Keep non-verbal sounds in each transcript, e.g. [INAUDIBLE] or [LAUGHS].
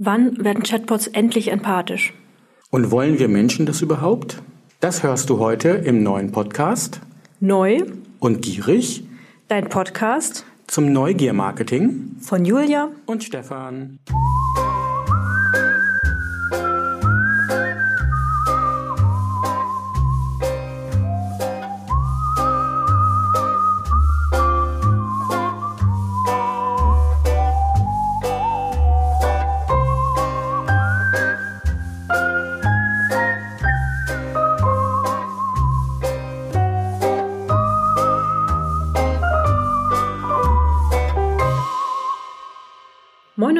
Wann werden Chatbots endlich empathisch? Und wollen wir Menschen das überhaupt? Das hörst du heute im neuen Podcast. Neu und gierig. Dein Podcast zum Neugier-Marketing von Julia und Stefan.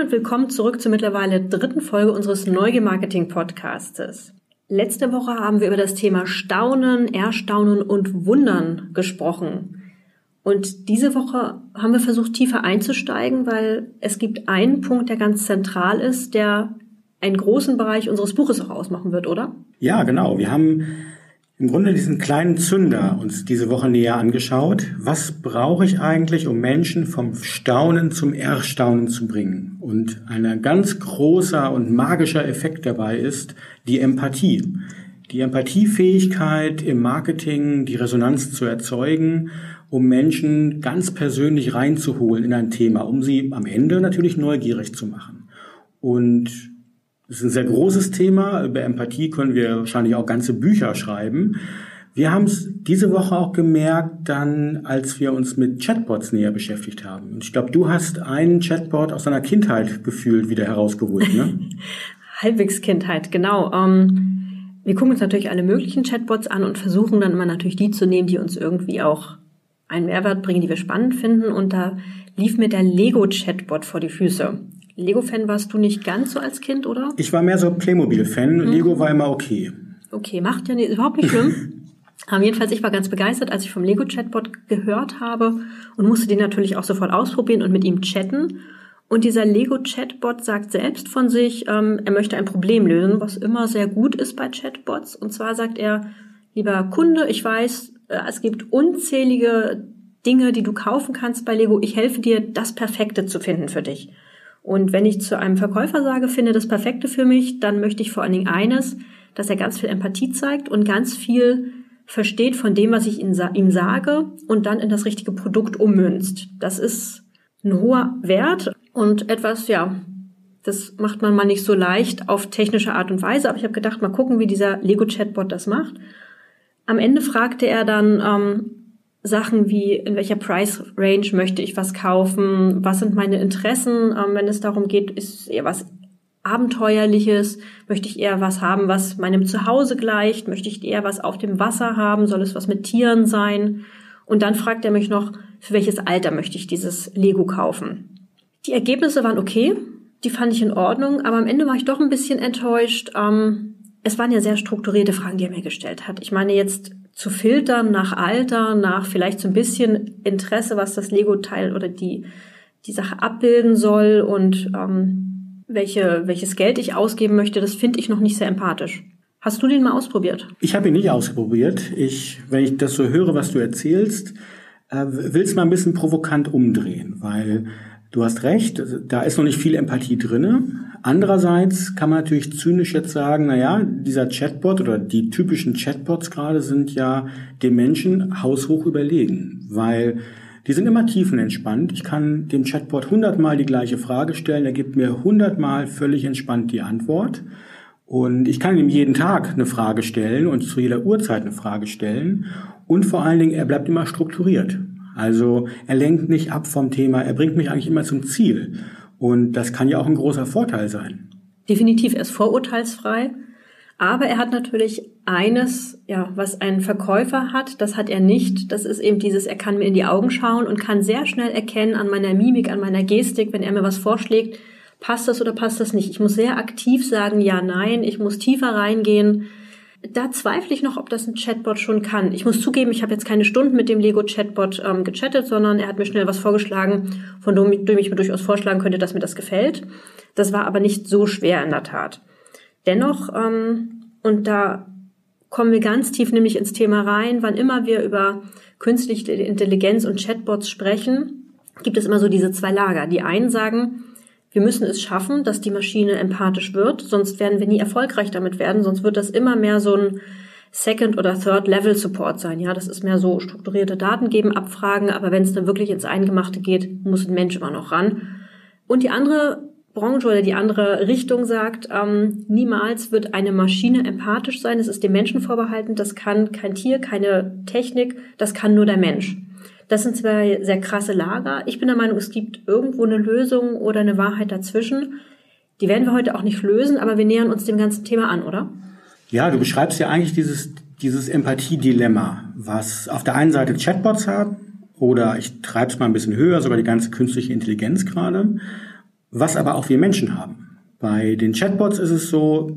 Und willkommen zurück zur mittlerweile dritten Folge unseres Neugier-Marketing-Podcastes. Letzte Woche haben wir über das Thema Staunen, Erstaunen und Wundern gesprochen. Und diese Woche haben wir versucht, tiefer einzusteigen, weil es gibt einen Punkt, der ganz zentral ist, der einen großen Bereich unseres Buches auch ausmachen wird, oder? Ja, genau. Wir haben im Grunde diesen kleinen Zünder uns diese Woche näher angeschaut. Was brauche ich eigentlich, um Menschen vom Staunen zum Erstaunen zu bringen? Und ein ganz großer und magischer Effekt dabei ist die Empathie. Die Empathiefähigkeit im Marketing, die Resonanz zu erzeugen, um Menschen ganz persönlich reinzuholen in ein Thema, um sie am Ende natürlich neugierig zu machen. Und das ist ein sehr großes Thema. Über Empathie können wir wahrscheinlich auch ganze Bücher schreiben. Wir haben es diese Woche auch gemerkt, dann, als wir uns mit Chatbots näher beschäftigt haben. Und ich glaube, du hast einen Chatbot aus deiner Kindheit gefühlt wieder herausgeholt, ne? [LAUGHS] Halbwegs Kindheit, genau. Ähm, wir gucken uns natürlich alle möglichen Chatbots an und versuchen dann immer natürlich die zu nehmen, die uns irgendwie auch einen Mehrwert bringen, die wir spannend finden. Und da lief mir der Lego-Chatbot vor die Füße. Lego-Fan warst du nicht ganz so als Kind, oder? Ich war mehr so Playmobil-Fan. Mhm. Lego war immer okay. Okay, macht ja nicht, überhaupt nicht schlimm. [LAUGHS] Aber jedenfalls, ich war ganz begeistert, als ich vom Lego-Chatbot gehört habe und musste den natürlich auch sofort ausprobieren und mit ihm chatten. Und dieser Lego-Chatbot sagt selbst von sich, ähm, er möchte ein Problem lösen, was immer sehr gut ist bei Chatbots. Und zwar sagt er, lieber Kunde, ich weiß, äh, es gibt unzählige Dinge, die du kaufen kannst bei Lego. Ich helfe dir, das Perfekte zu finden für dich. Und wenn ich zu einem Verkäufer sage, finde das Perfekte für mich, dann möchte ich vor allen Dingen eines, dass er ganz viel Empathie zeigt und ganz viel versteht von dem, was ich ihm sage und dann in das richtige Produkt ummünzt. Das ist ein hoher Wert und etwas, ja, das macht man mal nicht so leicht auf technische Art und Weise, aber ich habe gedacht, mal gucken, wie dieser Lego-Chatbot das macht. Am Ende fragte er dann, ähm, Sachen wie, in welcher Price Range möchte ich was kaufen, was sind meine Interessen, ähm, wenn es darum geht, ist eher was Abenteuerliches, möchte ich eher was haben, was meinem Zuhause gleicht, möchte ich eher was auf dem Wasser haben, soll es was mit Tieren sein? Und dann fragt er mich noch, für welches Alter möchte ich dieses Lego kaufen? Die Ergebnisse waren okay, die fand ich in Ordnung, aber am Ende war ich doch ein bisschen enttäuscht. Ähm, es waren ja sehr strukturierte Fragen, die er mir gestellt hat. Ich meine jetzt zu filtern nach Alter, nach vielleicht so ein bisschen Interesse, was das Lego-Teil oder die, die Sache abbilden soll und ähm, welche, welches Geld ich ausgeben möchte, das finde ich noch nicht sehr empathisch. Hast du den mal ausprobiert? Ich habe ihn nicht ausprobiert. Ich, wenn ich das so höre, was du erzählst, äh, will es mal ein bisschen provokant umdrehen, weil du hast recht, da ist noch nicht viel Empathie drinne. Andererseits kann man natürlich zynisch jetzt sagen, na ja, dieser Chatbot oder die typischen Chatbots gerade sind ja dem Menschen haushoch überlegen, weil die sind immer tiefenentspannt. Ich kann dem Chatbot hundertmal die gleiche Frage stellen, er gibt mir hundertmal völlig entspannt die Antwort. Und ich kann ihm jeden Tag eine Frage stellen und zu jeder Uhrzeit eine Frage stellen. Und vor allen Dingen, er bleibt immer strukturiert. Also er lenkt nicht ab vom Thema, er bringt mich eigentlich immer zum Ziel. Und das kann ja auch ein großer Vorteil sein. Definitiv, er ist vorurteilsfrei. Aber er hat natürlich eines, ja, was ein Verkäufer hat, das hat er nicht. Das ist eben dieses, er kann mir in die Augen schauen und kann sehr schnell erkennen an meiner Mimik, an meiner Gestik, wenn er mir was vorschlägt, passt das oder passt das nicht. Ich muss sehr aktiv sagen, ja, nein, ich muss tiefer reingehen. Da zweifle ich noch, ob das ein Chatbot schon kann. Ich muss zugeben, ich habe jetzt keine Stunden mit dem Lego-Chatbot ähm, gechattet, sondern er hat mir schnell was vorgeschlagen, von dem ich mir durchaus vorschlagen könnte, dass mir das gefällt. Das war aber nicht so schwer in der Tat. Dennoch, ähm, und da kommen wir ganz tief nämlich ins Thema rein, wann immer wir über künstliche Intelligenz und Chatbots sprechen, gibt es immer so diese zwei Lager. Die einen sagen, Wir müssen es schaffen, dass die Maschine empathisch wird, sonst werden wir nie erfolgreich damit werden, sonst wird das immer mehr so ein Second- oder Third-Level-Support sein. Ja, das ist mehr so strukturierte Daten geben, abfragen, aber wenn es dann wirklich ins Eingemachte geht, muss ein Mensch immer noch ran. Und die andere Branche oder die andere Richtung sagt, ähm, niemals wird eine Maschine empathisch sein. Es ist dem Menschen vorbehalten. Das kann kein Tier, keine Technik. Das kann nur der Mensch. Das sind zwei sehr krasse Lager. Ich bin der Meinung, es gibt irgendwo eine Lösung oder eine Wahrheit dazwischen. Die werden wir heute auch nicht lösen, aber wir nähern uns dem ganzen Thema an, oder? Ja, du beschreibst ja eigentlich dieses, dieses Empathie-Dilemma, was auf der einen Seite Chatbots haben oder ich treibe es mal ein bisschen höher, sogar die ganze künstliche Intelligenz gerade, was aber auch wir Menschen haben. Bei den Chatbots ist es so,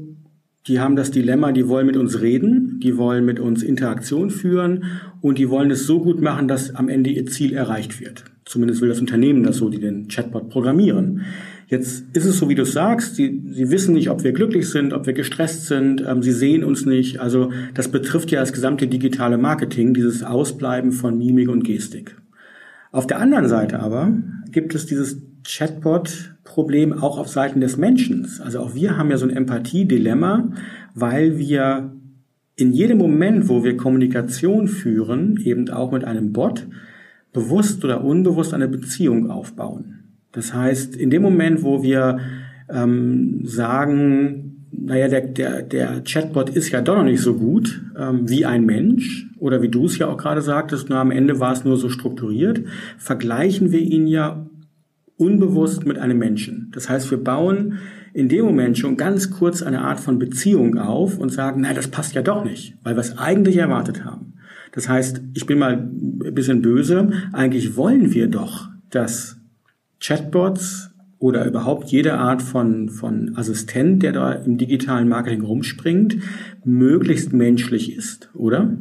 die haben das Dilemma, die wollen mit uns reden, die wollen mit uns Interaktion führen und die wollen es so gut machen, dass am Ende ihr Ziel erreicht wird. Zumindest will das Unternehmen das so, die den Chatbot programmieren. Jetzt ist es so, wie du sagst, sie, sie wissen nicht, ob wir glücklich sind, ob wir gestresst sind, ähm, sie sehen uns nicht. Also das betrifft ja das gesamte digitale Marketing, dieses Ausbleiben von Mimik und Gestik. Auf der anderen Seite aber gibt es dieses Chatbot-Problem auch auf Seiten des Menschen. Also auch wir haben ja so ein Empathie-Dilemma, weil wir in jedem Moment, wo wir Kommunikation führen, eben auch mit einem Bot, bewusst oder unbewusst eine Beziehung aufbauen. Das heißt, in dem Moment, wo wir ähm, sagen, naja, der, der, der Chatbot ist ja doch noch nicht so gut ähm, wie ein Mensch, oder wie du es ja auch gerade sagtest, nur am Ende war es nur so strukturiert, vergleichen wir ihn ja unbewusst mit einem Menschen. Das heißt, wir bauen in dem Moment schon ganz kurz eine Art von Beziehung auf und sagen, nein, das passt ja doch nicht, weil wir es eigentlich erwartet haben. Das heißt, ich bin mal ein bisschen böse, eigentlich wollen wir doch, dass Chatbots oder überhaupt jede Art von, von Assistent, der da im digitalen Marketing rumspringt, möglichst menschlich ist, oder?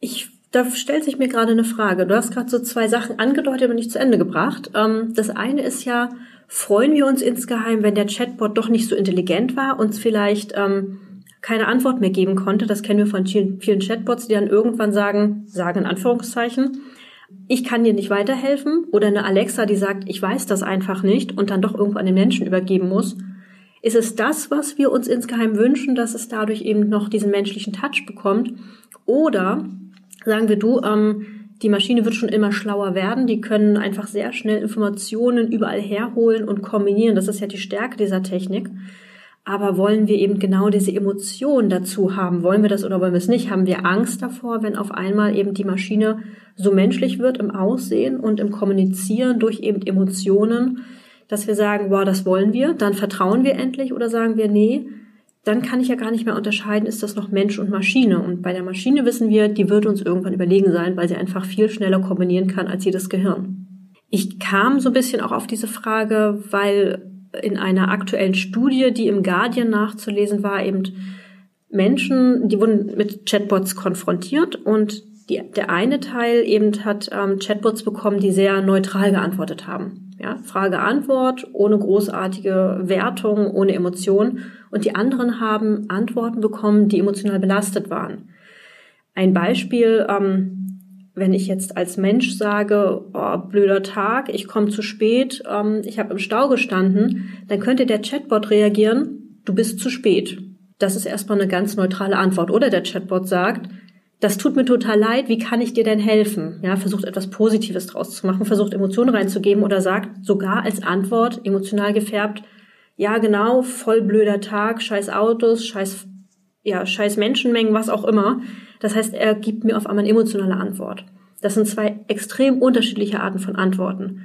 Ich, da stellt sich mir gerade eine Frage. Du hast gerade so zwei Sachen angedeutet und nicht zu Ende gebracht. Ähm, das eine ist ja, freuen wir uns insgeheim, wenn der Chatbot doch nicht so intelligent war, uns vielleicht ähm, keine Antwort mehr geben konnte. Das kennen wir von vielen, Chatbots, die dann irgendwann sagen, sagen in Anführungszeichen, ich kann dir nicht weiterhelfen oder eine Alexa, die sagt, ich weiß das einfach nicht und dann doch irgendwo an den Menschen übergeben muss. Ist es das, was wir uns insgeheim wünschen, dass es dadurch eben noch diesen menschlichen Touch bekommt? Oder sagen wir du, ähm, die Maschine wird schon immer schlauer werden, die können einfach sehr schnell Informationen überall herholen und kombinieren. Das ist ja die Stärke dieser Technik. Aber wollen wir eben genau diese Emotion dazu haben? Wollen wir das oder wollen wir es nicht? Haben wir Angst davor, wenn auf einmal eben die Maschine so menschlich wird im Aussehen und im Kommunizieren durch eben Emotionen, dass wir sagen, wow, das wollen wir, dann vertrauen wir endlich oder sagen wir, nee, dann kann ich ja gar nicht mehr unterscheiden, ist das noch Mensch und Maschine. Und bei der Maschine wissen wir, die wird uns irgendwann überlegen sein, weil sie einfach viel schneller kombinieren kann als jedes Gehirn. Ich kam so ein bisschen auch auf diese Frage, weil in einer aktuellen Studie, die im Guardian nachzulesen war, eben Menschen, die wurden mit Chatbots konfrontiert und die, der eine Teil eben hat ähm, Chatbots bekommen, die sehr neutral geantwortet haben. Ja, Frage-Antwort, ohne großartige Wertung, ohne Emotion. Und die anderen haben Antworten bekommen, die emotional belastet waren. Ein Beispiel, ähm, wenn ich jetzt als Mensch sage, oh, blöder Tag, ich komme zu spät, ähm, ich habe im Stau gestanden, dann könnte der Chatbot reagieren, du bist zu spät. Das ist erstmal eine ganz neutrale Antwort. Oder der Chatbot sagt, das tut mir total leid, wie kann ich dir denn helfen? Ja, versucht etwas Positives draus zu machen, versucht Emotionen reinzugeben oder sagt sogar als Antwort, emotional gefärbt, ja genau, voll blöder Tag, scheiß Autos, scheiß, ja, scheiß Menschenmengen, was auch immer. Das heißt, er gibt mir auf einmal eine emotionale Antwort. Das sind zwei extrem unterschiedliche Arten von Antworten.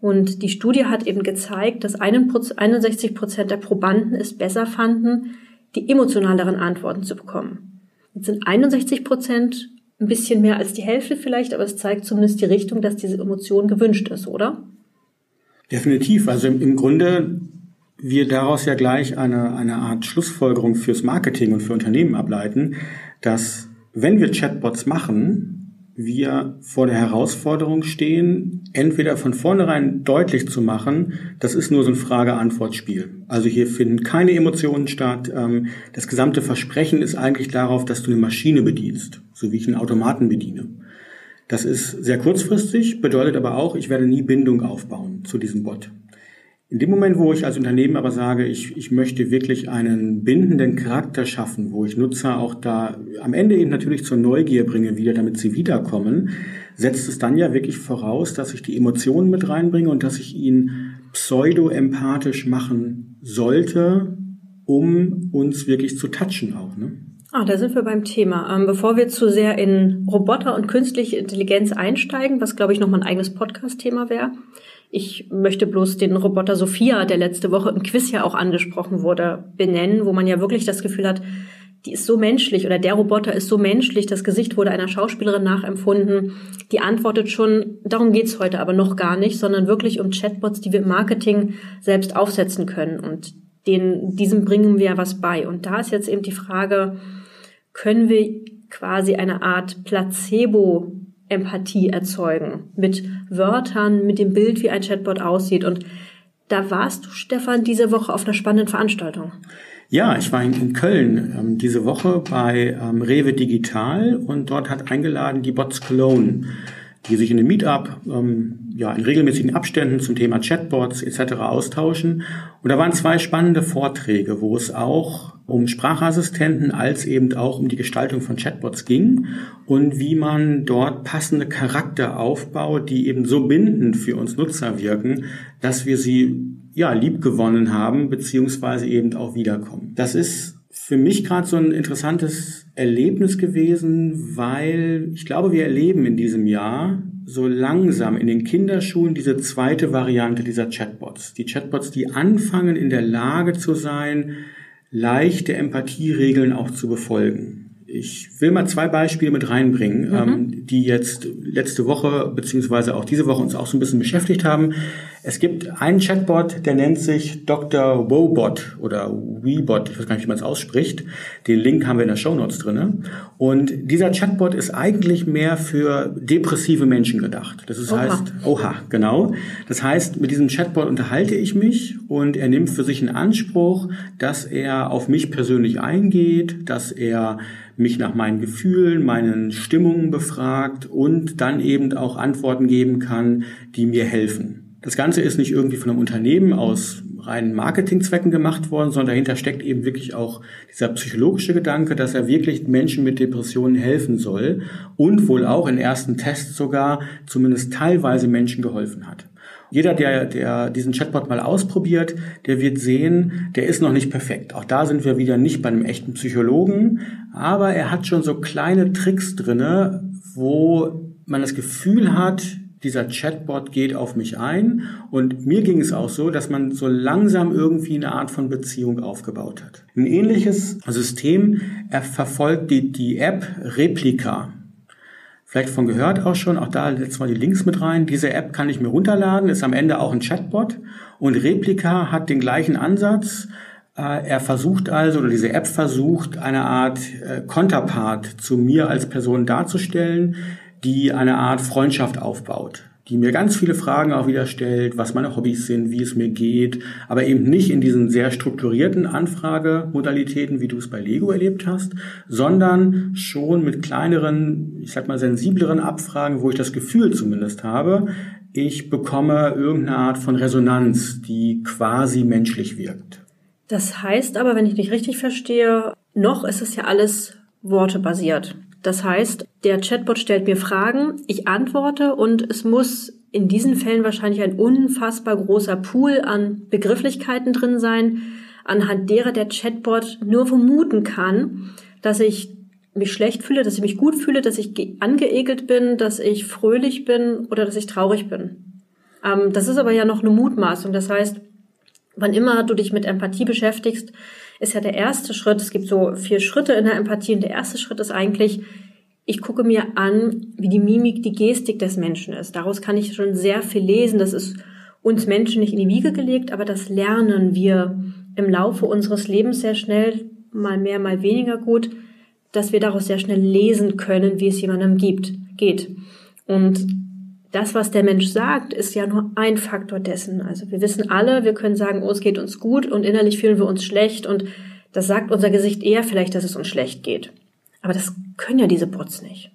Und die Studie hat eben gezeigt, dass 61 Prozent der Probanden es besser fanden, die emotionaleren Antworten zu bekommen. Jetzt sind 61 Prozent ein bisschen mehr als die Hälfte vielleicht, aber es zeigt zumindest die Richtung, dass diese Emotion gewünscht ist, oder? Definitiv. Also im, Grunde wir daraus ja gleich eine, eine Art Schlussfolgerung fürs Marketing und für Unternehmen ableiten, dass wenn wir Chatbots machen, wir vor der Herausforderung stehen, entweder von vornherein deutlich zu machen, das ist nur so ein Frage-Antwort-Spiel. Also hier finden keine Emotionen statt. Ähm, das gesamte Versprechen ist eigentlich darauf, dass du eine Maschine bedienst, so wie ich einen Automaten bediene. Das ist sehr kurzfristig, bedeutet aber auch, ich werde nie Bindung aufbauen zu diesem Bot. In dem Moment, wo ich als Unternehmen aber sage, ich, ich möchte wirklich einen bindenden Charakter schaffen, wo ich Nutzer auch da am Ende eben natürlich zur Neugier bringe, wieder damit sie wiederkommen, setzt es dann ja wirklich voraus, dass ich die Emotionen mit reinbringe und dass ich ihn pseudo-empathisch machen sollte, um uns wirklich zu touchen auch. Ne? Ah, da sind wir beim Thema. Ähm, bevor wir zu sehr in Roboter und künstliche Intelligenz einsteigen, was glaube ich nochmal ein eigenes Podcast-Thema wäre, ich möchte bloß den Roboter Sophia, der letzte Woche im Quiz ja auch angesprochen wurde, benennen, wo man ja wirklich das Gefühl hat, die ist so menschlich oder der Roboter ist so menschlich, das Gesicht wurde einer Schauspielerin nachempfunden, die antwortet schon, darum geht's heute aber noch gar nicht, sondern wirklich um Chatbots, die wir im Marketing selbst aufsetzen können und den, diesem bringen wir was bei. Und da ist jetzt eben die Frage, können wir quasi eine Art Placebo Empathie erzeugen mit Wörtern, mit dem Bild, wie ein Chatbot aussieht. Und da warst du, Stefan, diese Woche auf einer spannenden Veranstaltung. Ja, ich war in, Köln ähm, diese Woche bei ähm, Rewe Digital und dort hat eingeladen die Bots Cologne, die sich in einem Meetup ähm, ja, in regelmäßigen Abständen zum Thema Chatbots etc. austauschen. Und da waren zwei spannende Vorträge, wo es auch um Sprachassistenten als eben auch um die Gestaltung von Chatbots ging und wie man dort passende Charakter aufbaut, die eben so bindend für uns Nutzer wirken, dass wir sie ja liebgewonnen haben beziehungsweise eben auch wiederkommen. Das ist für mich gerade so ein interessantes Erlebnis gewesen, weil ich glaube, wir erleben in diesem Jahr so langsam in den Kinderschuhen diese zweite Variante dieser Chatbots. Die Chatbots, die anfangen in der Lage zu sein, leichte Empathieregeln auch zu befolgen. Ich will mal zwei Beispiele mit reinbringen, mhm. ähm, die jetzt letzte Woche beziehungsweise auch diese Woche uns auch so ein bisschen beschäftigt haben. Es gibt einen Chatbot, der nennt sich Dr. Wobot oder Webot, ich weiß gar nicht, wie man es ausspricht. Den Link haben wir in der Show Notes drinne. Und dieser Chatbot ist eigentlich mehr für depressive Menschen gedacht. Das ist, oha. heißt, oha, genau. Das heißt, mit diesem Chatbot unterhalte ich mich und er nimmt für sich in Anspruch, dass er auf mich persönlich eingeht, dass er mich nach meinen Gefühlen, meinen Stimmungen befragt und dann eben auch Antworten geben kann, die mir helfen. Das Ganze ist nicht irgendwie von einem Unternehmen aus reinen Marketingzwecken gemacht worden, sondern dahinter steckt eben wirklich auch dieser psychologische Gedanke, dass er wirklich Menschen mit Depressionen helfen soll und wohl auch in ersten Tests sogar zumindest teilweise Menschen geholfen hat. Jeder, der, der diesen Chatbot mal ausprobiert, der wird sehen, der ist noch nicht perfekt. Auch da sind wir wieder nicht bei einem echten Psychologen, aber er hat schon so kleine Tricks drinne, wo man das Gefühl hat, dieser Chatbot geht auf mich ein. Und mir ging es auch so, dass man so langsam irgendwie eine Art von Beziehung aufgebaut hat. Ein ähnliches System er verfolgt die, die App Replika. Vielleicht von gehört auch schon, auch da letztes Mal die Links mit rein. Diese App kann ich mir runterladen, ist am Ende auch ein Chatbot. Und Replika hat den gleichen Ansatz. Äh, er versucht also, oder diese App versucht, eine Art äh, Konterpart zu mir als Person darzustellen, die eine Art Freundschaft aufbaut, die mir ganz viele Fragen auch wieder stellt, was meine Hobbys sind, wie es mir geht, aber eben nicht in diesen sehr strukturierten Anfragemodalitäten, wie du es bei Lego erlebt hast, sondern schon mit kleineren, ich sag mal sensibleren Abfragen, wo ich das Gefühl zumindest habe, ich bekomme irgendeine Art von Resonanz, die quasi menschlich wirkt. Das heißt aber, wenn ich dich richtig verstehe, noch ist es ja alles wortebasiert. Das heißt, der Chatbot stellt mir Fragen, ich antworte und es muss in diesen Fällen wahrscheinlich ein unfassbar großer Pool an Begrifflichkeiten drin sein, anhand derer der Chatbot nur vermuten kann, dass ich mich schlecht fühle, dass ich mich gut fühle, dass ich angeekelt bin, dass ich fröhlich bin oder dass ich traurig bin. Ähm, das ist aber ja noch eine Mutmaßung. Das heißt, wann immer du dich mit Empathie beschäftigst, ist ja der erste Schritt. Es gibt so vier Schritte in der Empathie und der erste Schritt ist eigentlich, ich gucke mir an, wie die Mimik, die Gestik des Menschen ist. Daraus kann ich schon sehr viel lesen. Das ist uns Menschen nicht in die Wiege gelegt, aber das lernen wir im Laufe unseres Lebens sehr schnell, mal mehr, mal weniger gut, dass wir daraus sehr schnell lesen können, wie es jemandem gibt, geht. Und das, was der Mensch sagt, ist ja nur ein Faktor dessen. Also wir wissen alle, wir können sagen, oh, es geht uns gut und innerlich fühlen wir uns schlecht und das sagt unser Gesicht eher vielleicht, dass es uns schlecht geht. Aber das können ja diese Bots nicht.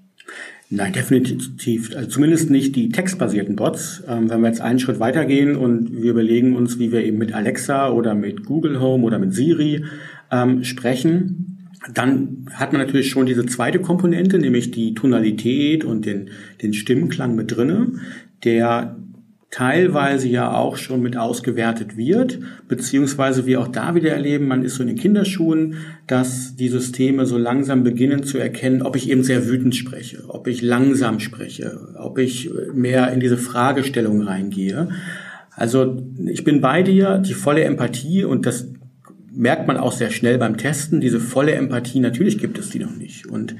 Nein, definitiv. Also zumindest nicht die textbasierten Bots. Ähm, wenn wir jetzt einen Schritt weitergehen und wir überlegen uns, wie wir eben mit Alexa oder mit Google Home oder mit Siri ähm, sprechen, dann hat man natürlich schon diese zweite Komponente, nämlich die Tonalität und den, den Stimmklang mit drinne, der teilweise ja auch schon mit ausgewertet wird, beziehungsweise wir auch da wieder erleben, man ist so in den Kinderschuhen, dass die Systeme so langsam beginnen zu erkennen, ob ich eben sehr wütend spreche, ob ich langsam spreche, ob ich mehr in diese Fragestellung reingehe. Also ich bin bei dir, die volle Empathie und das merkt man auch sehr schnell beim Testen, diese volle Empathie, natürlich gibt es die noch nicht. Und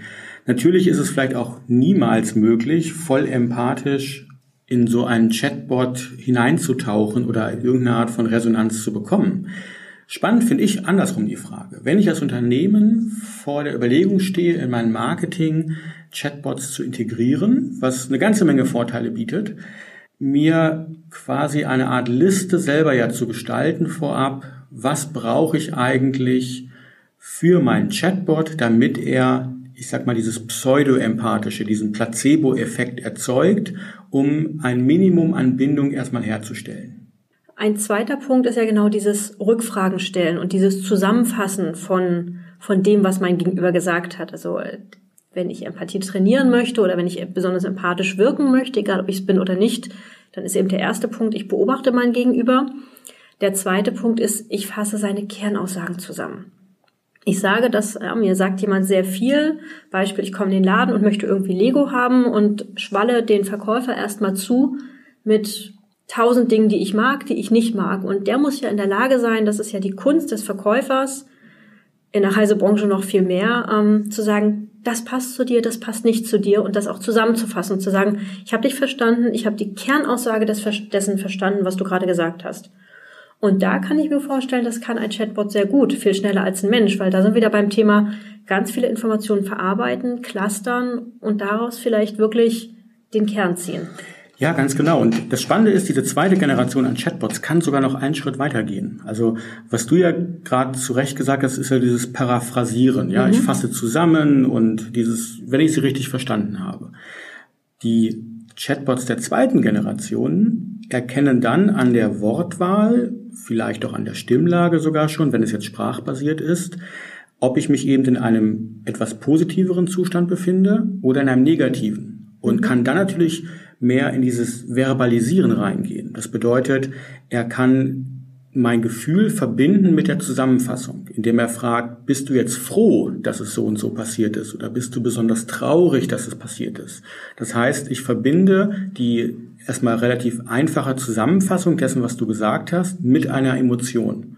natürlich ist es vielleicht auch niemals möglich, voll empathisch in so einen Chatbot hineinzutauchen oder irgendeine Art von Resonanz zu bekommen. Spannend finde ich andersrum die Frage. Wenn ich als Unternehmen vor der Überlegung stehe, in mein Marketing Chatbots zu integrieren, was eine ganze Menge Vorteile bietet, mir quasi eine Art Liste selber ja zu gestalten vorab, was brauche ich eigentlich für meinen Chatbot, damit er ich sag mal, dieses pseudo-empathische, diesen Placebo-Effekt erzeugt, um ein Minimum an Bindung erstmal herzustellen. Ein zweiter Punkt ist ja genau dieses Rückfragen stellen und dieses Zusammenfassen von, von dem, was mein Gegenüber gesagt hat. Also, wenn ich Empathie trainieren möchte oder wenn ich besonders empathisch wirken möchte, egal ob ich es bin oder nicht, dann ist eben der erste Punkt, ich beobachte mein Gegenüber. Der zweite Punkt ist, ich fasse seine Kernaussagen zusammen. Ich sage, dass ja, mir sagt jemand sehr viel. Beispiel, ich komme in den Laden und möchte irgendwie Lego haben und schwalle den Verkäufer erstmal zu mit tausend Dingen, die ich mag, die ich nicht mag. Und der muss ja in der Lage sein, das ist ja die Kunst des Verkäufers, in der Reisebranche noch viel mehr, ähm, zu sagen, das passt zu dir, das passt nicht zu dir und das auch zusammenzufassen zu sagen, ich habe dich verstanden, ich habe die Kernaussage des, dessen verstanden, was du gerade gesagt hast. Und da kann ich mir vorstellen, das kann ein Chatbot sehr gut, viel schneller als ein Mensch, weil da sind wir wieder beim Thema ganz viele Informationen verarbeiten, clustern und daraus vielleicht wirklich den Kern ziehen. Ja, ganz genau. Und das Spannende ist, diese zweite Generation an Chatbots kann sogar noch einen Schritt weitergehen. Also was du ja gerade zu Recht gesagt hast, ist ja dieses Paraphrasieren. Ja, mhm. ich fasse zusammen und dieses, wenn ich sie richtig verstanden habe. Die Chatbots der zweiten Generation erkennen dann an der Wortwahl vielleicht auch an der Stimmlage sogar schon, wenn es jetzt sprachbasiert ist, ob ich mich eben in einem etwas positiveren Zustand befinde oder in einem negativen. Und kann dann natürlich mehr in dieses Verbalisieren reingehen. Das bedeutet, er kann mein Gefühl verbinden mit der Zusammenfassung, indem er fragt, bist du jetzt froh, dass es so und so passiert ist oder bist du besonders traurig, dass es passiert ist? Das heißt, ich verbinde die erstmal relativ einfache Zusammenfassung dessen, was du gesagt hast, mit einer Emotion.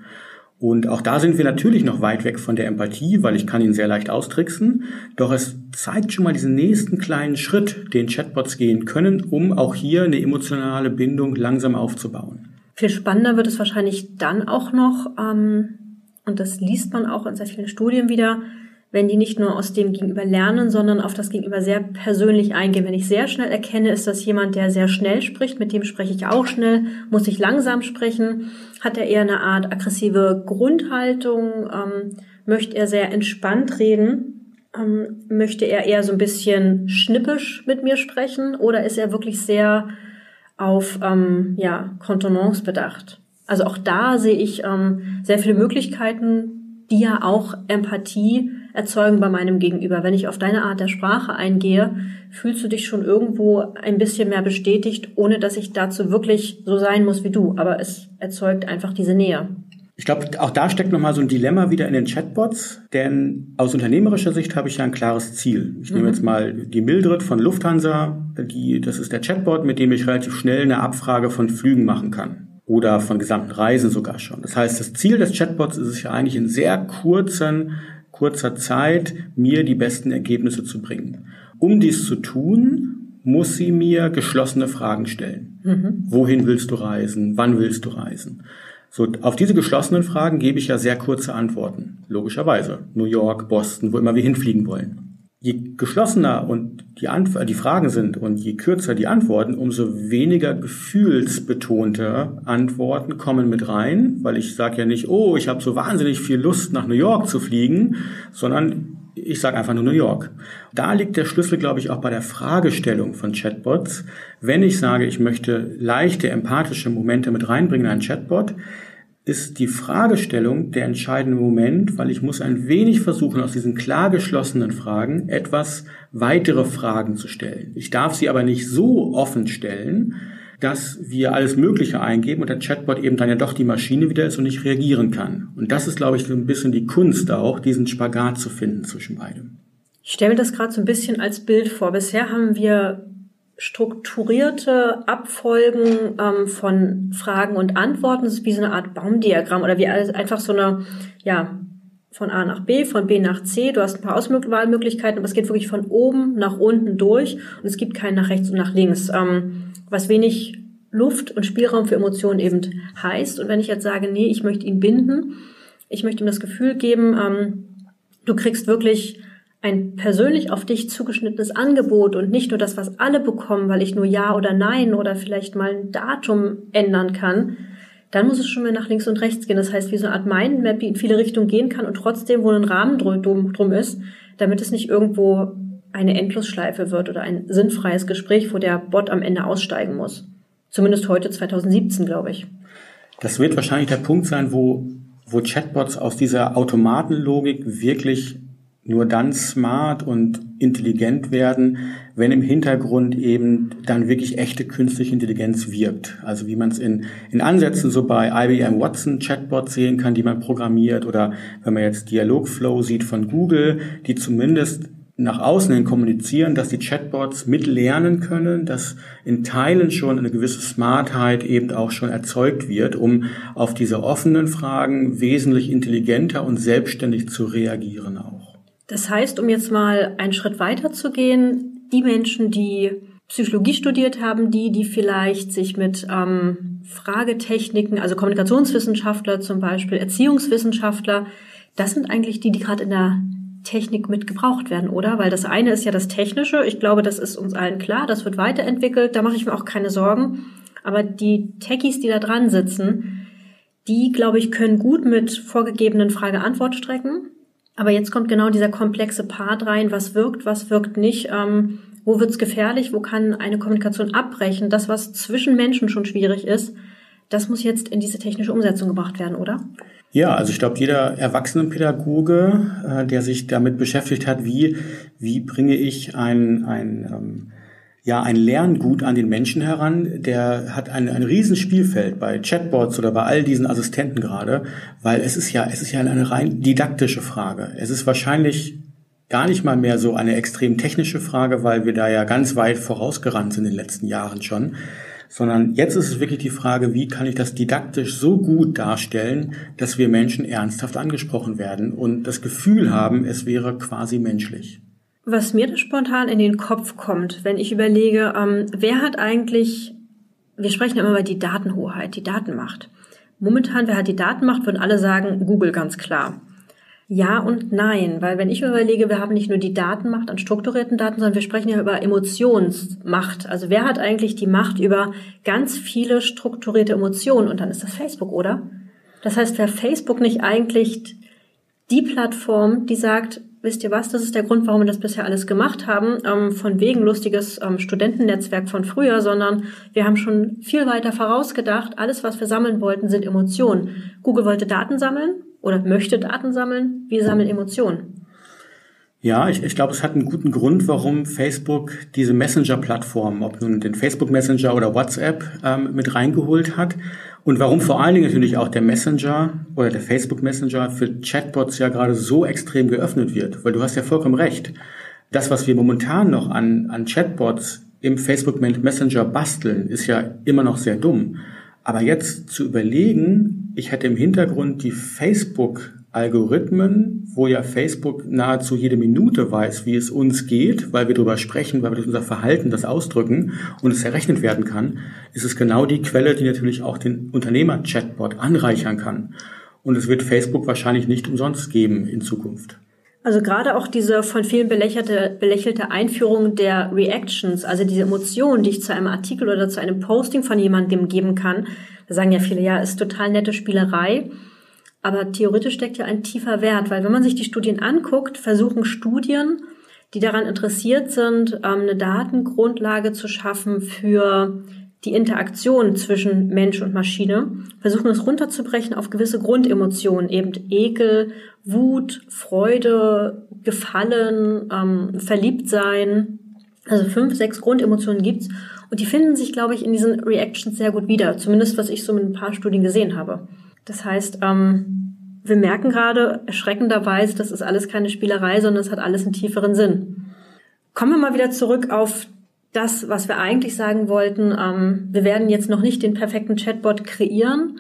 Und auch da sind wir natürlich noch weit weg von der Empathie, weil ich kann ihn sehr leicht austricksen. Doch es zeigt schon mal diesen nächsten kleinen Schritt, den Chatbots gehen können, um auch hier eine emotionale Bindung langsam aufzubauen. Viel spannender wird es wahrscheinlich dann auch noch, ähm, und das liest man auch in sehr vielen Studien wieder, wenn die nicht nur aus dem Gegenüber lernen, sondern auf das Gegenüber sehr persönlich eingehen. Wenn ich sehr schnell erkenne, ist das jemand, der sehr schnell spricht, mit dem spreche ich auch schnell, muss ich langsam sprechen, hat er eher eine Art aggressive Grundhaltung, ähm, möchte er sehr entspannt reden, ähm, möchte er eher so ein bisschen schnippisch mit mir sprechen oder ist er wirklich sehr auf ähm, ja, Kontenance bedacht? Also auch da sehe ich ähm, sehr viele Möglichkeiten, die ja auch Empathie erzeugen bei meinem Gegenüber. Wenn ich auf deine Art der Sprache eingehe, fühlst du dich schon irgendwo ein bisschen mehr bestätigt, ohne dass ich dazu wirklich so sein muss wie du. Aber es erzeugt einfach diese Nähe. Ich glaube, auch da steckt nochmal so ein Dilemma wieder in den Chatbots, denn aus unternehmerischer Sicht habe ich ja ein klares Ziel. Ich mhm. nehme jetzt mal die Mildred von Lufthansa, die, das ist der Chatbot, mit dem ich relativ schnell eine Abfrage von Flügen machen kann. Oder von gesamten Reisen sogar schon. Das heißt, das Ziel des Chatbots ist es ja eigentlich in sehr kurzen kurzer Zeit mir die besten Ergebnisse zu bringen. Um dies zu tun, muss sie mir geschlossene Fragen stellen. Mhm. Wohin willst du reisen? Wann willst du reisen? So, auf diese geschlossenen Fragen gebe ich ja sehr kurze Antworten. Logischerweise. New York, Boston, wo immer wir hinfliegen wollen je geschlossener und die, Antw die Fragen sind und je kürzer die Antworten, umso weniger gefühlsbetonte Antworten kommen mit rein, weil ich sage ja nicht, oh, ich habe so wahnsinnig viel Lust nach New York zu fliegen, sondern ich sage einfach nur New York. Da liegt der Schlüssel, glaube ich, auch bei der Fragestellung von Chatbots. Wenn ich sage, ich möchte leichte, empathische Momente mit reinbringen in einen Chatbot, ist die Fragestellung der entscheidende Moment, weil ich muss ein wenig versuchen, aus diesen klar geschlossenen Fragen etwas weitere Fragen zu stellen. Ich darf sie aber nicht so offen stellen, dass wir alles Mögliche eingeben und der Chatbot eben dann ja doch die Maschine wieder ist und nicht reagieren kann. Und das ist, glaube ich, so ein bisschen die Kunst auch, diesen Spagat zu finden zwischen beidem. Ich stelle mir das gerade so ein bisschen als Bild vor. Bisher haben wir strukturierte Abfolgen ähm, von Fragen und Antworten. Das ist wie so eine Art Baumdiagramm oder wie einfach so eine, ja, von A nach B, von B nach C. Du hast ein paar Auswahlmöglichkeiten, aber es geht wirklich von oben nach unten durch und es gibt keinen nach rechts und nach links, ähm, was wenig Luft und Spielraum für Emotionen eben heißt. Und wenn ich jetzt sage, nee, ich möchte ihn binden, ich möchte ihm das Gefühl geben, ähm, du kriegst wirklich ein persönlich auf dich zugeschnittenes Angebot und nicht nur das, was alle bekommen, weil ich nur Ja oder Nein oder vielleicht mal ein Datum ändern kann, dann muss es schon mal nach links und rechts gehen. Das heißt, wie so eine Art Mindmap, die in viele Richtungen gehen kann und trotzdem, wo ein Rahmen drum, drum ist, damit es nicht irgendwo eine Endlosschleife wird oder ein sinnfreies Gespräch, wo der Bot am Ende aussteigen muss. Zumindest heute 2017, glaube ich. Das wird wahrscheinlich der Punkt sein, wo, wo Chatbots aus dieser Automatenlogik wirklich nur dann smart und intelligent werden, wenn im Hintergrund eben dann wirklich echte künstliche Intelligenz wirkt. Also wie man es in, in Ansätzen so bei IBM Watson Chatbots sehen kann, die man programmiert oder wenn man jetzt Dialogflow sieht von Google, die zumindest nach außen hin kommunizieren, dass die Chatbots mitlernen können, dass in Teilen schon eine gewisse Smartheit eben auch schon erzeugt wird, um auf diese offenen Fragen wesentlich intelligenter und selbstständig zu reagieren auch. Das heißt, um jetzt mal einen Schritt weiter zu gehen, die Menschen, die Psychologie studiert haben, die, die vielleicht sich mit ähm, Fragetechniken, also Kommunikationswissenschaftler zum Beispiel, Erziehungswissenschaftler, das sind eigentlich die, die gerade in der Technik mit gebraucht werden, oder? Weil das eine ist ja das Technische. Ich glaube, das ist uns allen klar. Das wird weiterentwickelt. Da mache ich mir auch keine Sorgen. Aber die Techies, die da dran sitzen, die, glaube ich, können gut mit vorgegebenen Frage-Antwort-Strecken aber jetzt kommt genau dieser komplexe Part rein, was wirkt, was wirkt nicht, ähm, wo wird's gefährlich, wo kann eine Kommunikation abbrechen. Das, was zwischen Menschen schon schwierig ist, das muss jetzt in diese technische Umsetzung gebracht werden, oder? Ja, also ich glaube, jeder Erwachsenenpädagoge, äh, der sich damit beschäftigt hat, wie, wie bringe ich ein, ein ähm, ja ein Lerngut an den Menschen heran, der hat ein, ein Riesenspielfeld bei Chatbots oder bei all diesen Assistenten gerade, weil es ist ja, es ist ja eine rein didaktische Frage. Es ist wahrscheinlich gar nicht mal mehr so eine extrem technische Frage, weil wir da ja ganz weit vorausgerannt sind in den letzten Jahren schon, sondern jetzt ist es wirklich die Frage, wie kann ich das didaktisch so gut darstellen, dass wir Menschen ernsthaft angesprochen werden und das Gefühl haben, es wäre quasi menschlich. Was mir da spontan in den Kopf kommt, wenn ich überlege, ähm, wer hat eigentlich, wir sprechen immer über die Datenhoheit, die Datenmacht. Momentan, wer hat die Datenmacht, würden alle sagen, Google ganz klar. Ja und nein, weil wenn ich überlege, wir haben nicht nur die Datenmacht an strukturierten Daten, sondern wir sprechen ja über Emotionsmacht. Also wer hat eigentlich die Macht über ganz viele strukturierte Emotionen? Und dann ist das Facebook, oder? Das heißt, wäre Facebook nicht eigentlich die Plattform, die sagt, wisst ihr was, das ist der Grund, warum wir das bisher alles gemacht haben, ähm, von wegen lustiges ähm, Studentennetzwerk von früher, sondern wir haben schon viel weiter vorausgedacht. Alles, was wir sammeln wollten, sind Emotionen. Google wollte Daten sammeln oder möchte Daten sammeln. Wir sammeln Emotionen. Ja, ich, ich glaube, es hat einen guten Grund, warum Facebook diese Messenger-Plattform, ob nun den Facebook Messenger oder WhatsApp, ähm, mit reingeholt hat. Und warum vor allen Dingen natürlich auch der Messenger oder der Facebook Messenger für Chatbots ja gerade so extrem geöffnet wird. Weil du hast ja vollkommen recht. Das, was wir momentan noch an, an Chatbots im Facebook Messenger basteln, ist ja immer noch sehr dumm. Aber jetzt zu überlegen, ich hätte im Hintergrund die Facebook Algorithmen, wo ja Facebook nahezu jede Minute weiß, wie es uns geht, weil wir darüber sprechen, weil wir durch unser Verhalten das ausdrücken und es errechnet werden kann, ist es genau die Quelle, die natürlich auch den Unternehmer-Chatbot anreichern kann. Und es wird Facebook wahrscheinlich nicht umsonst geben in Zukunft. Also gerade auch diese von vielen belächelte, belächelte Einführung der Reactions, also diese Emotionen, die ich zu einem Artikel oder zu einem Posting von jemandem geben kann, da sagen ja viele, ja, ist total nette Spielerei. Aber theoretisch steckt ja ein tiefer Wert, weil wenn man sich die Studien anguckt, versuchen Studien, die daran interessiert sind, ähm, eine Datengrundlage zu schaffen für die Interaktion zwischen Mensch und Maschine, versuchen es runterzubrechen auf gewisse Grundemotionen, eben Ekel, Wut, Freude, Gefallen, ähm, Verliebtsein. Also fünf, sechs Grundemotionen gibt's und die finden sich, glaube ich, in diesen Reactions sehr gut wieder. Zumindest was ich so mit ein paar Studien gesehen habe. Das heißt, ähm, wir merken gerade erschreckenderweise, das ist alles keine Spielerei, sondern es hat alles einen tieferen Sinn. Kommen wir mal wieder zurück auf das, was wir eigentlich sagen wollten. Ähm, wir werden jetzt noch nicht den perfekten Chatbot kreieren.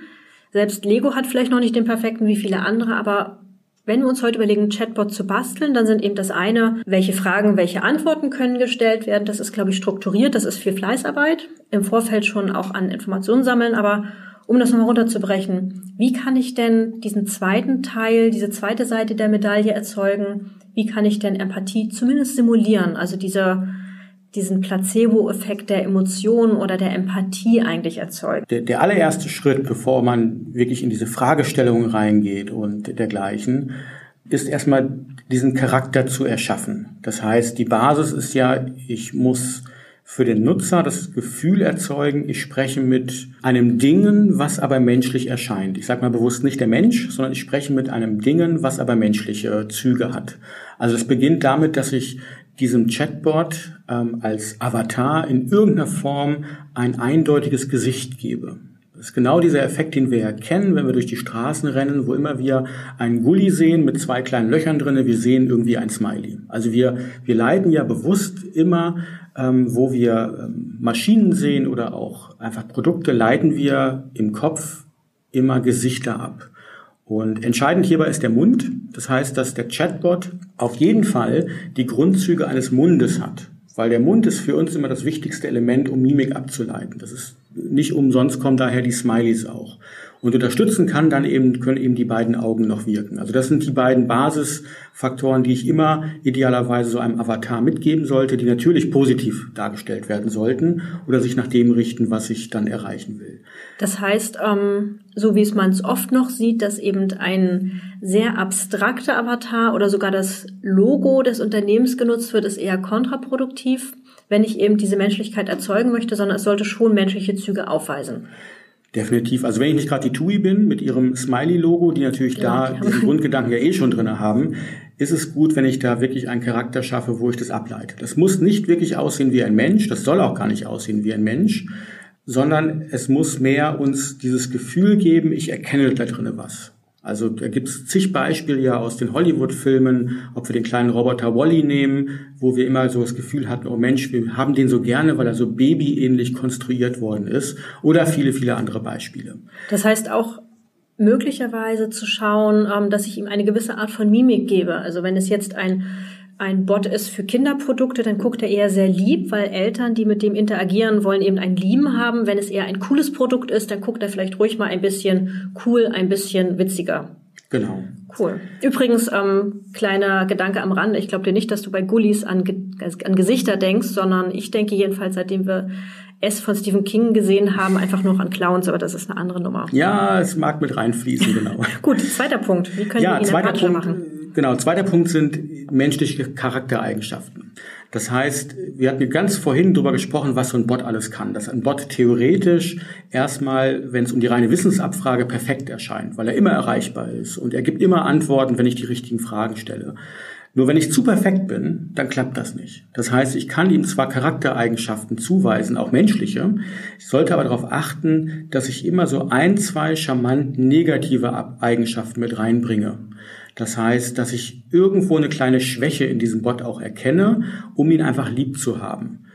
Selbst Lego hat vielleicht noch nicht den perfekten wie viele andere, aber wenn wir uns heute überlegen, einen Chatbot zu basteln, dann sind eben das eine, welche Fragen, welche Antworten können gestellt werden. Das ist, glaube ich, strukturiert. Das ist viel Fleißarbeit. Im Vorfeld schon auch an Informationen sammeln. Aber um das nochmal runterzubrechen, wie kann ich denn diesen zweiten Teil, diese zweite Seite der Medaille erzeugen? Wie kann ich denn Empathie zumindest simulieren? Also dieser, diesen Placebo-Effekt der Emotionen oder der Empathie eigentlich erzeugen? Der, der allererste Schritt, bevor man wirklich in diese Fragestellungen reingeht und dergleichen, ist erstmal diesen Charakter zu erschaffen. Das heißt, die Basis ist ja, ich muss für den Nutzer das Gefühl erzeugen, ich spreche mit einem Dingen, was aber menschlich erscheint. Ich sage mal bewusst nicht der Mensch, sondern ich spreche mit einem Dingen, was aber menschliche Züge hat. Also es beginnt damit, dass ich diesem Chatbot ähm, als Avatar in irgendeiner Form ein eindeutiges Gesicht gebe. Das ist genau dieser Effekt, den wir erkennen, wenn wir durch die Straßen rennen, wo immer wir einen Gully sehen mit zwei kleinen Löchern drinne, wir sehen irgendwie ein Smiley. Also wir, wir leiten ja bewusst immer, ähm, wo wir ähm, Maschinen sehen oder auch einfach Produkte, leiten wir im Kopf immer Gesichter ab. Und entscheidend hierbei ist der Mund. Das heißt, dass der Chatbot auf jeden Fall die Grundzüge eines Mundes hat. Weil der Mund ist für uns immer das wichtigste Element, um Mimik abzuleiten. Das ist nicht umsonst kommen daher die Smileys auch. Und unterstützen kann dann eben, können eben die beiden Augen noch wirken. Also das sind die beiden Basisfaktoren, die ich immer idealerweise so einem Avatar mitgeben sollte, die natürlich positiv dargestellt werden sollten oder sich nach dem richten, was ich dann erreichen will. Das heißt, ähm, so wie es man es oft noch sieht, dass eben ein sehr abstrakter Avatar oder sogar das Logo des Unternehmens genutzt wird, ist eher kontraproduktiv, wenn ich eben diese Menschlichkeit erzeugen möchte, sondern es sollte schon menschliche Züge aufweisen. Definitiv. Also wenn ich nicht gerade die TUI bin mit ihrem Smiley-Logo, die natürlich ja, da diesen Grundgedanken ja eh schon drinne haben, ist es gut, wenn ich da wirklich einen Charakter schaffe, wo ich das ableite. Das muss nicht wirklich aussehen wie ein Mensch, das soll auch gar nicht aussehen wie ein Mensch, sondern es muss mehr uns dieses Gefühl geben, ich erkenne da drinne was. Also da gibt es zig Beispiele ja aus den Hollywood-Filmen, ob wir den kleinen Roboter Wally nehmen, wo wir immer so das Gefühl hatten, oh Mensch, wir haben den so gerne, weil er so babyähnlich konstruiert worden ist. Oder viele, viele andere Beispiele. Das heißt auch möglicherweise zu schauen, ähm, dass ich ihm eine gewisse Art von Mimik gebe. Also wenn es jetzt ein ein Bot ist für Kinderprodukte, dann guckt er eher sehr lieb, weil Eltern, die mit dem interagieren, wollen eben ein Lieben haben. Wenn es eher ein cooles Produkt ist, dann guckt er vielleicht ruhig mal ein bisschen cool, ein bisschen witziger. Genau. Cool. Übrigens, ähm, kleiner Gedanke am Rande. Ich glaube dir nicht, dass du bei Gullis an, an Gesichter denkst, sondern ich denke jedenfalls, seitdem wir S von Stephen King gesehen haben, einfach nur an Clowns, aber das ist eine andere Nummer. Ja, es mag mit reinfließen, genau. [LAUGHS] Gut, zweiter Punkt. Wie können ja, wir ihn zweiter Punkt, machen? Genau, zweiter Punkt sind menschliche Charaktereigenschaften. Das heißt, wir hatten ganz vorhin darüber gesprochen, was so ein Bot alles kann. Dass ein Bot theoretisch erstmal, wenn es um die reine Wissensabfrage, perfekt erscheint, weil er immer erreichbar ist und er gibt immer Antworten, wenn ich die richtigen Fragen stelle. Nur wenn ich zu perfekt bin, dann klappt das nicht. Das heißt, ich kann ihm zwar Charaktereigenschaften zuweisen, auch menschliche, ich sollte aber darauf achten, dass ich immer so ein, zwei charmant negative Eigenschaften mit reinbringe. Das heißt, dass ich irgendwo eine kleine Schwäche in diesem Bot auch erkenne, um ihn einfach lieb zu haben.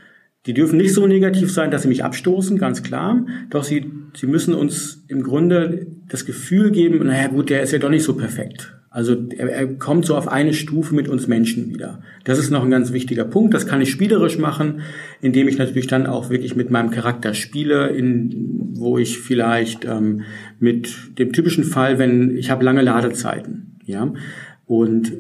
Die dürfen nicht so negativ sein, dass sie mich abstoßen, ganz klar. Doch sie, sie müssen uns im Grunde das Gefühl geben, naja gut, der ist ja doch nicht so perfekt. Also er, er kommt so auf eine Stufe mit uns Menschen wieder. Das ist noch ein ganz wichtiger Punkt. Das kann ich spielerisch machen, indem ich natürlich dann auch wirklich mit meinem Charakter spiele, in, wo ich vielleicht ähm, mit dem typischen Fall, wenn ich habe lange Ladezeiten, ja, und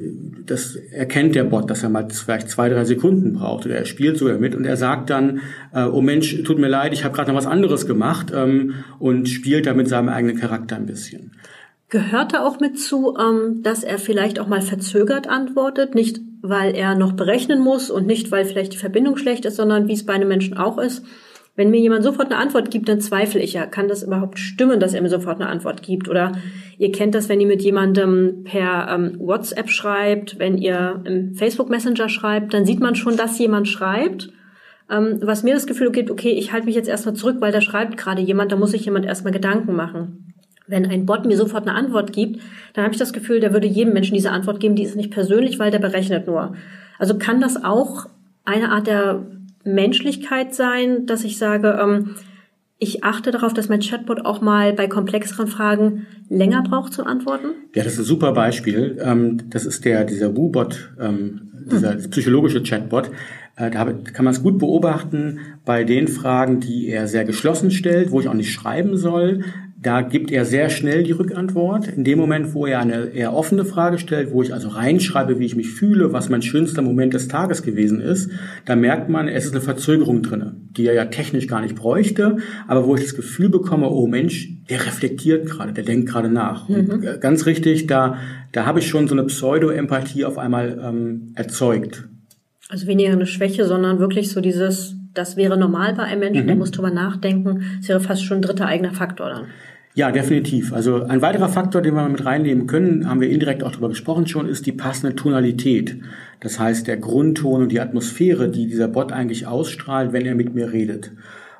das erkennt der Bot, dass er mal vielleicht zwei, drei Sekunden braucht oder er spielt sogar mit und er sagt dann, äh, oh Mensch, tut mir leid, ich habe gerade noch was anderes gemacht ähm, und spielt da mit seinem eigenen Charakter ein bisschen. Gehört da auch mit zu, ähm, dass er vielleicht auch mal verzögert antwortet, nicht weil er noch berechnen muss und nicht weil vielleicht die Verbindung schlecht ist, sondern wie es bei einem Menschen auch ist. Wenn mir jemand sofort eine Antwort gibt, dann zweifle ich ja, kann das überhaupt stimmen, dass er mir sofort eine Antwort gibt? Oder ihr kennt das, wenn ihr mit jemandem per ähm, WhatsApp schreibt, wenn ihr im Facebook Messenger schreibt, dann sieht man schon, dass jemand schreibt. Ähm, was mir das Gefühl gibt, okay, ich halte mich jetzt erstmal zurück, weil da schreibt gerade jemand, da muss sich jemand erstmal Gedanken machen. Wenn ein Bot mir sofort eine Antwort gibt, dann habe ich das Gefühl, der würde jedem Menschen diese Antwort geben, die ist nicht persönlich, weil der berechnet nur. Also kann das auch eine Art der Menschlichkeit sein, dass ich sage, ähm, ich achte darauf, dass mein Chatbot auch mal bei komplexeren Fragen länger braucht zu antworten? Ja, das ist ein super Beispiel. Ähm, das ist der, dieser WooBot, ähm, dieser hm. psychologische Chatbot. Äh, da kann man es gut beobachten bei den Fragen, die er sehr geschlossen stellt, wo ich auch nicht schreiben soll. Da gibt er sehr schnell die Rückantwort. In dem Moment, wo er eine eher offene Frage stellt, wo ich also reinschreibe, wie ich mich fühle, was mein schönster Moment des Tages gewesen ist, da merkt man, es ist eine Verzögerung drinne, die er ja technisch gar nicht bräuchte, aber wo ich das Gefühl bekomme, oh Mensch, der reflektiert gerade, der denkt gerade nach. Mhm. Und äh, ganz richtig, da, da habe ich schon so eine Pseudo-Empathie auf einmal ähm, erzeugt. Also weniger eine Schwäche, sondern wirklich so dieses, das wäre normal bei einem Menschen, mhm. der muss drüber nachdenken. Das wäre fast schon ein dritter eigener Faktor dann. Ja, definitiv. Also ein weiterer Faktor, den wir mit reinnehmen können, haben wir indirekt auch darüber gesprochen schon, ist die passende Tonalität. Das heißt, der Grundton und die Atmosphäre, die dieser Bot eigentlich ausstrahlt, wenn er mit mir redet.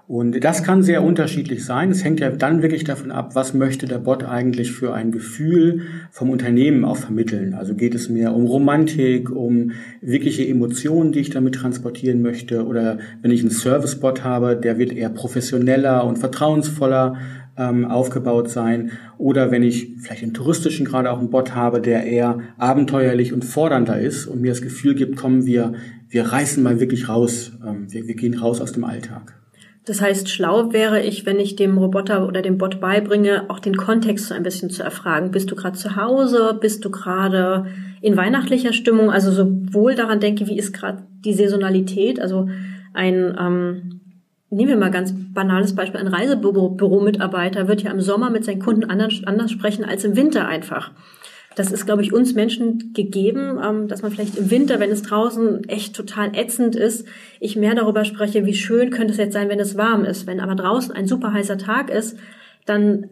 Und das kann sehr unterschiedlich sein. Es hängt ja dann wirklich davon ab, was möchte der Bot eigentlich für ein Gefühl vom Unternehmen auch vermitteln. Also geht es mehr um Romantik, um wirkliche Emotionen, die ich damit transportieren möchte. Oder wenn ich einen Servicebot habe, der wird eher professioneller und vertrauensvoller ähm, aufgebaut sein. Oder wenn ich vielleicht im touristischen gerade auch einen Bot habe, der eher abenteuerlich und fordernder ist und mir das Gefühl gibt, kommen wir, wir reißen mal wirklich raus, ähm, wir, wir gehen raus aus dem Alltag. Das heißt, schlau wäre ich, wenn ich dem Roboter oder dem Bot beibringe, auch den Kontext so ein bisschen zu erfragen. Bist du gerade zu Hause? Bist du gerade in weihnachtlicher Stimmung? Also sowohl daran denke, wie ist gerade die Saisonalität? Also ein ähm, Nehmen wir mal ganz banales Beispiel. Ein Reisebüro-Mitarbeiter wird ja im Sommer mit seinen Kunden anders, anders sprechen als im Winter einfach. Das ist, glaube ich, uns Menschen gegeben, ähm, dass man vielleicht im Winter, wenn es draußen echt total ätzend ist, ich mehr darüber spreche, wie schön könnte es jetzt sein, wenn es warm ist. Wenn aber draußen ein super heißer Tag ist, dann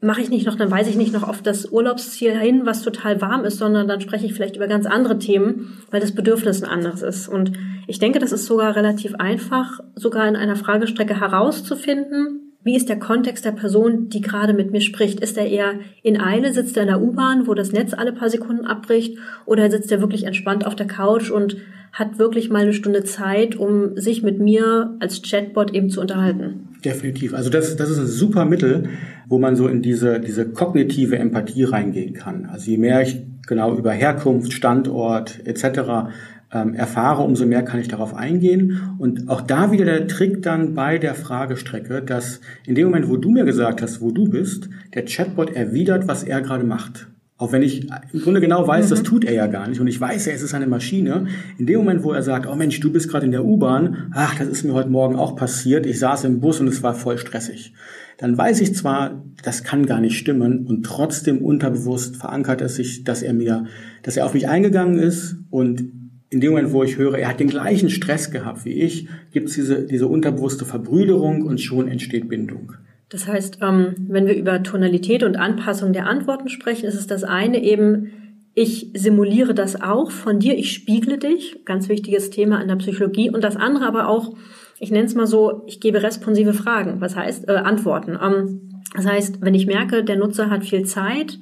mache ich nicht noch, dann weise ich nicht noch auf das Urlaubsziel hin, was total warm ist, sondern dann spreche ich vielleicht über ganz andere Themen, weil das Bedürfnis ein anderes ist. Und ich denke, das ist sogar relativ einfach, sogar in einer Fragestrecke herauszufinden, wie ist der Kontext der Person, die gerade mit mir spricht? Ist er eher in Eile, sitzt er in der U-Bahn, wo das Netz alle paar Sekunden abbricht, oder sitzt er wirklich entspannt auf der Couch und hat wirklich mal eine Stunde Zeit, um sich mit mir als Chatbot eben zu unterhalten? Definitiv. Also das, das ist ein super Mittel, wo man so in diese, diese kognitive Empathie reingehen kann. Also je mehr ich genau über Herkunft, Standort etc. Ähm, erfahre, umso mehr kann ich darauf eingehen. Und auch da wieder der Trick dann bei der Fragestrecke, dass in dem Moment, wo du mir gesagt hast, wo du bist, der Chatbot erwidert, was er gerade macht. Auch wenn ich im Grunde genau weiß, mhm. das tut er ja gar nicht. Und ich weiß ja, es ist eine Maschine. In dem Moment, wo er sagt, oh Mensch, du bist gerade in der U-Bahn, ach, das ist mir heute Morgen auch passiert. Ich saß im Bus und es war voll stressig. Dann weiß ich zwar, das kann gar nicht stimmen und trotzdem unterbewusst verankert es sich, dass er mir, dass er auf mich eingegangen ist und in dem Moment, wo ich höre, er hat den gleichen Stress gehabt wie ich, gibt es diese, diese unterbewusste Verbrüderung und schon entsteht Bindung. Das heißt, ähm, wenn wir über Tonalität und Anpassung der Antworten sprechen, ist es das eine eben, ich simuliere das auch von dir, ich spiegle dich, ganz wichtiges Thema in der Psychologie. Und das andere aber auch, ich nenne es mal so, ich gebe responsive Fragen, was heißt äh, Antworten. Ähm, das heißt, wenn ich merke, der Nutzer hat viel Zeit,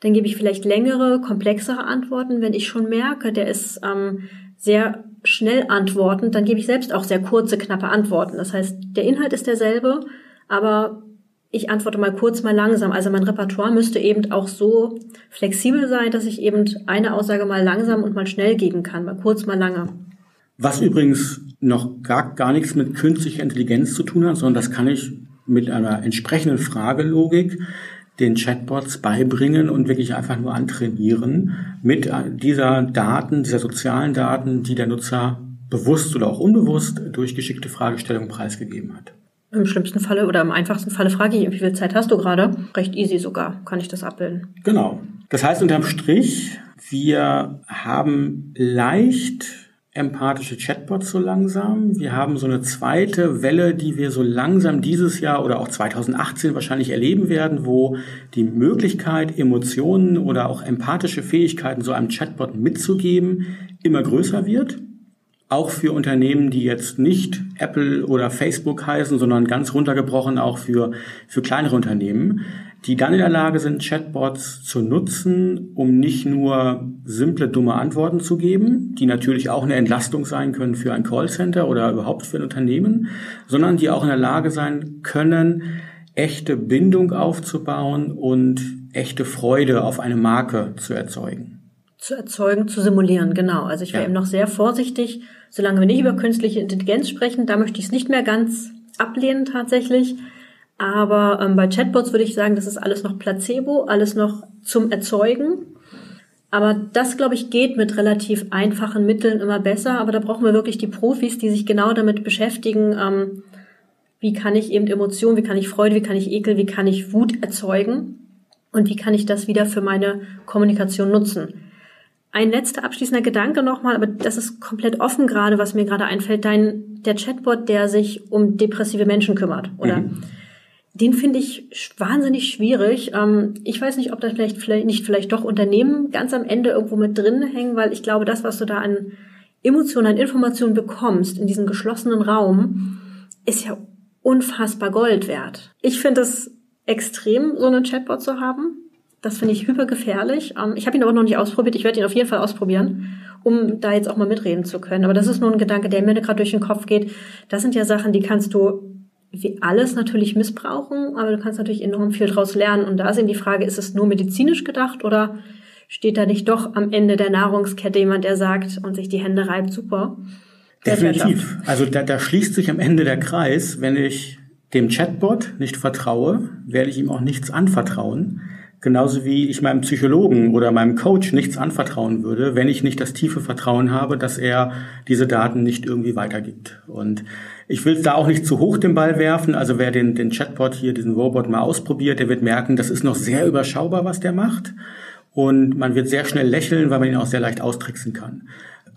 dann gebe ich vielleicht längere, komplexere Antworten. Wenn ich schon merke, der ist ähm, sehr schnell antwortend, dann gebe ich selbst auch sehr kurze, knappe Antworten. Das heißt, der Inhalt ist derselbe, aber ich antworte mal kurz, mal langsam. Also mein Repertoire müsste eben auch so flexibel sein, dass ich eben eine Aussage mal langsam und mal schnell geben kann, mal kurz, mal lange. Was übrigens noch gar, gar nichts mit künstlicher Intelligenz zu tun hat, sondern das kann ich mit einer entsprechenden Fragelogik den Chatbots beibringen und wirklich einfach nur antrainieren mit dieser Daten, dieser sozialen Daten, die der Nutzer bewusst oder auch unbewusst durch geschickte Fragestellungen preisgegeben hat. Im schlimmsten Falle oder im einfachsten Falle frage ich, wie viel Zeit hast du gerade? Recht easy sogar, kann ich das abbilden. Genau. Das heißt unterm Strich, wir haben leicht empathische Chatbots so langsam. Wir haben so eine zweite Welle, die wir so langsam dieses Jahr oder auch 2018 wahrscheinlich erleben werden, wo die Möglichkeit, Emotionen oder auch empathische Fähigkeiten so einem Chatbot mitzugeben, immer größer wird. Auch für Unternehmen, die jetzt nicht Apple oder Facebook heißen, sondern ganz runtergebrochen auch für, für kleinere Unternehmen die dann in der Lage sind, Chatbots zu nutzen, um nicht nur simple, dumme Antworten zu geben, die natürlich auch eine Entlastung sein können für ein Callcenter oder überhaupt für ein Unternehmen, sondern die auch in der Lage sein können, echte Bindung aufzubauen und echte Freude auf eine Marke zu erzeugen. Zu erzeugen, zu simulieren, genau. Also ich wäre ja. eben noch sehr vorsichtig, solange wir nicht über künstliche Intelligenz sprechen, da möchte ich es nicht mehr ganz ablehnen tatsächlich. Aber ähm, bei Chatbots würde ich sagen, das ist alles noch Placebo, alles noch zum Erzeugen. Aber das, glaube ich, geht mit relativ einfachen Mitteln immer besser. Aber da brauchen wir wirklich die Profis, die sich genau damit beschäftigen, ähm, wie kann ich eben Emotionen, wie kann ich Freude, wie kann ich Ekel, wie kann ich Wut erzeugen und wie kann ich das wieder für meine Kommunikation nutzen. Ein letzter abschließender Gedanke nochmal, aber das ist komplett offen gerade, was mir gerade einfällt. Dein, der Chatbot, der sich um depressive Menschen kümmert, oder? Mhm den finde ich wahnsinnig schwierig. Ähm, ich weiß nicht, ob da vielleicht, vielleicht nicht vielleicht doch Unternehmen ganz am Ende irgendwo mit drin hängen, weil ich glaube, das, was du da an Emotionen, an Informationen bekommst in diesem geschlossenen Raum, ist ja unfassbar Gold wert. Ich finde es extrem, so einen Chatbot zu haben. Das finde ich hypergefährlich. Ähm, ich habe ihn aber noch nicht ausprobiert. Ich werde ihn auf jeden Fall ausprobieren, um da jetzt auch mal mitreden zu können. Aber das ist nur ein Gedanke, der mir gerade durch den Kopf geht. Das sind ja Sachen, die kannst du wie alles natürlich missbrauchen, aber du kannst natürlich enorm viel daraus lernen. Und da ist eben die Frage, ist es nur medizinisch gedacht oder steht da nicht doch am Ende der Nahrungskette jemand, der sagt und sich die Hände reibt, super? Definitiv. Also da, da schließt sich am Ende der Kreis, wenn ich dem Chatbot nicht vertraue, werde ich ihm auch nichts anvertrauen. Genauso wie ich meinem Psychologen oder meinem Coach nichts anvertrauen würde, wenn ich nicht das tiefe Vertrauen habe, dass er diese Daten nicht irgendwie weitergibt. Und ich will da auch nicht zu hoch den Ball werfen. Also wer den, den Chatbot hier, diesen Robot mal ausprobiert, der wird merken, das ist noch sehr überschaubar, was der macht. Und man wird sehr schnell lächeln, weil man ihn auch sehr leicht austricksen kann.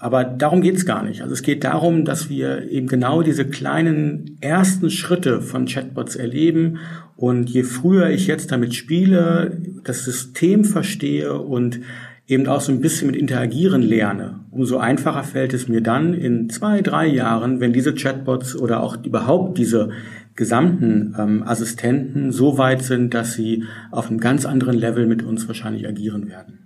Aber darum geht's gar nicht. Also es geht darum, dass wir eben genau diese kleinen ersten Schritte von Chatbots erleben. Und je früher ich jetzt damit spiele, das System verstehe und eben auch so ein bisschen mit interagieren lerne, umso einfacher fällt es mir dann in zwei, drei Jahren, wenn diese Chatbots oder auch überhaupt diese gesamten ähm, Assistenten so weit sind, dass sie auf einem ganz anderen Level mit uns wahrscheinlich agieren werden.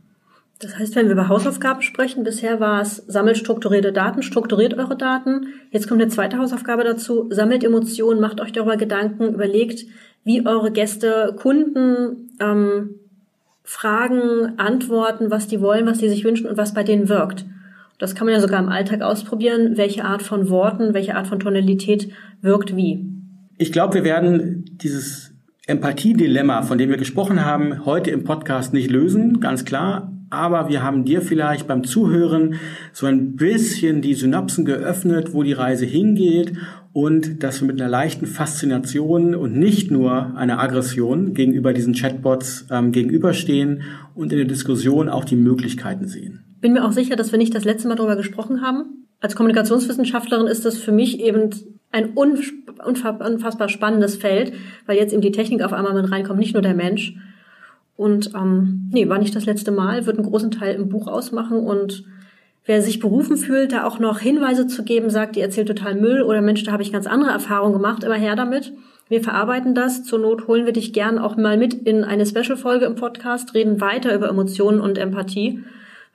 Das heißt, wenn wir über Hausaufgaben sprechen, bisher war es, sammelt strukturierte Daten, strukturiert eure Daten. Jetzt kommt eine zweite Hausaufgabe dazu, sammelt Emotionen, macht euch darüber Gedanken, überlegt, wie eure Gäste, Kunden ähm, fragen, antworten, was die wollen, was die sich wünschen und was bei denen wirkt. Das kann man ja sogar im Alltag ausprobieren, welche Art von Worten, welche Art von Tonalität wirkt wie. Ich glaube, wir werden dieses Empathiedilemma, von dem wir gesprochen haben, heute im Podcast nicht lösen, ganz klar aber wir haben dir vielleicht beim Zuhören so ein bisschen die Synapsen geöffnet, wo die Reise hingeht und dass wir mit einer leichten Faszination und nicht nur einer Aggression gegenüber diesen Chatbots ähm, gegenüberstehen und in der Diskussion auch die Möglichkeiten sehen. Bin mir auch sicher, dass wir nicht das letzte Mal darüber gesprochen haben. Als Kommunikationswissenschaftlerin ist das für mich eben ein unfassbar spannendes Feld, weil jetzt eben die Technik auf einmal mit reinkommt, nicht nur der Mensch. Und ähm, nee, war nicht das letzte Mal, wird einen großen Teil im Buch ausmachen und wer sich berufen fühlt, da auch noch Hinweise zu geben, sagt, ihr erzählt total Müll oder Mensch, da habe ich ganz andere Erfahrungen gemacht, immer her damit. Wir verarbeiten das. Zur Not holen wir dich gern auch mal mit in eine Special-Folge im Podcast, reden weiter über Emotionen und Empathie,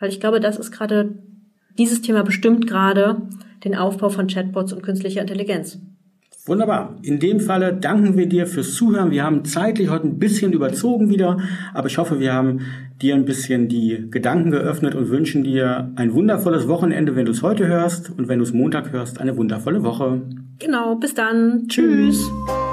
weil ich glaube, das ist gerade, dieses Thema bestimmt gerade den Aufbau von Chatbots und künstlicher Intelligenz. Wunderbar. In dem Falle danken wir dir fürs Zuhören. Wir haben zeitlich heute ein bisschen überzogen wieder, aber ich hoffe, wir haben dir ein bisschen die Gedanken geöffnet und wünschen dir ein wundervolles Wochenende, wenn du es heute hörst und wenn du es Montag hörst, eine wundervolle Woche. Genau, bis dann. Tschüss. Tschüss.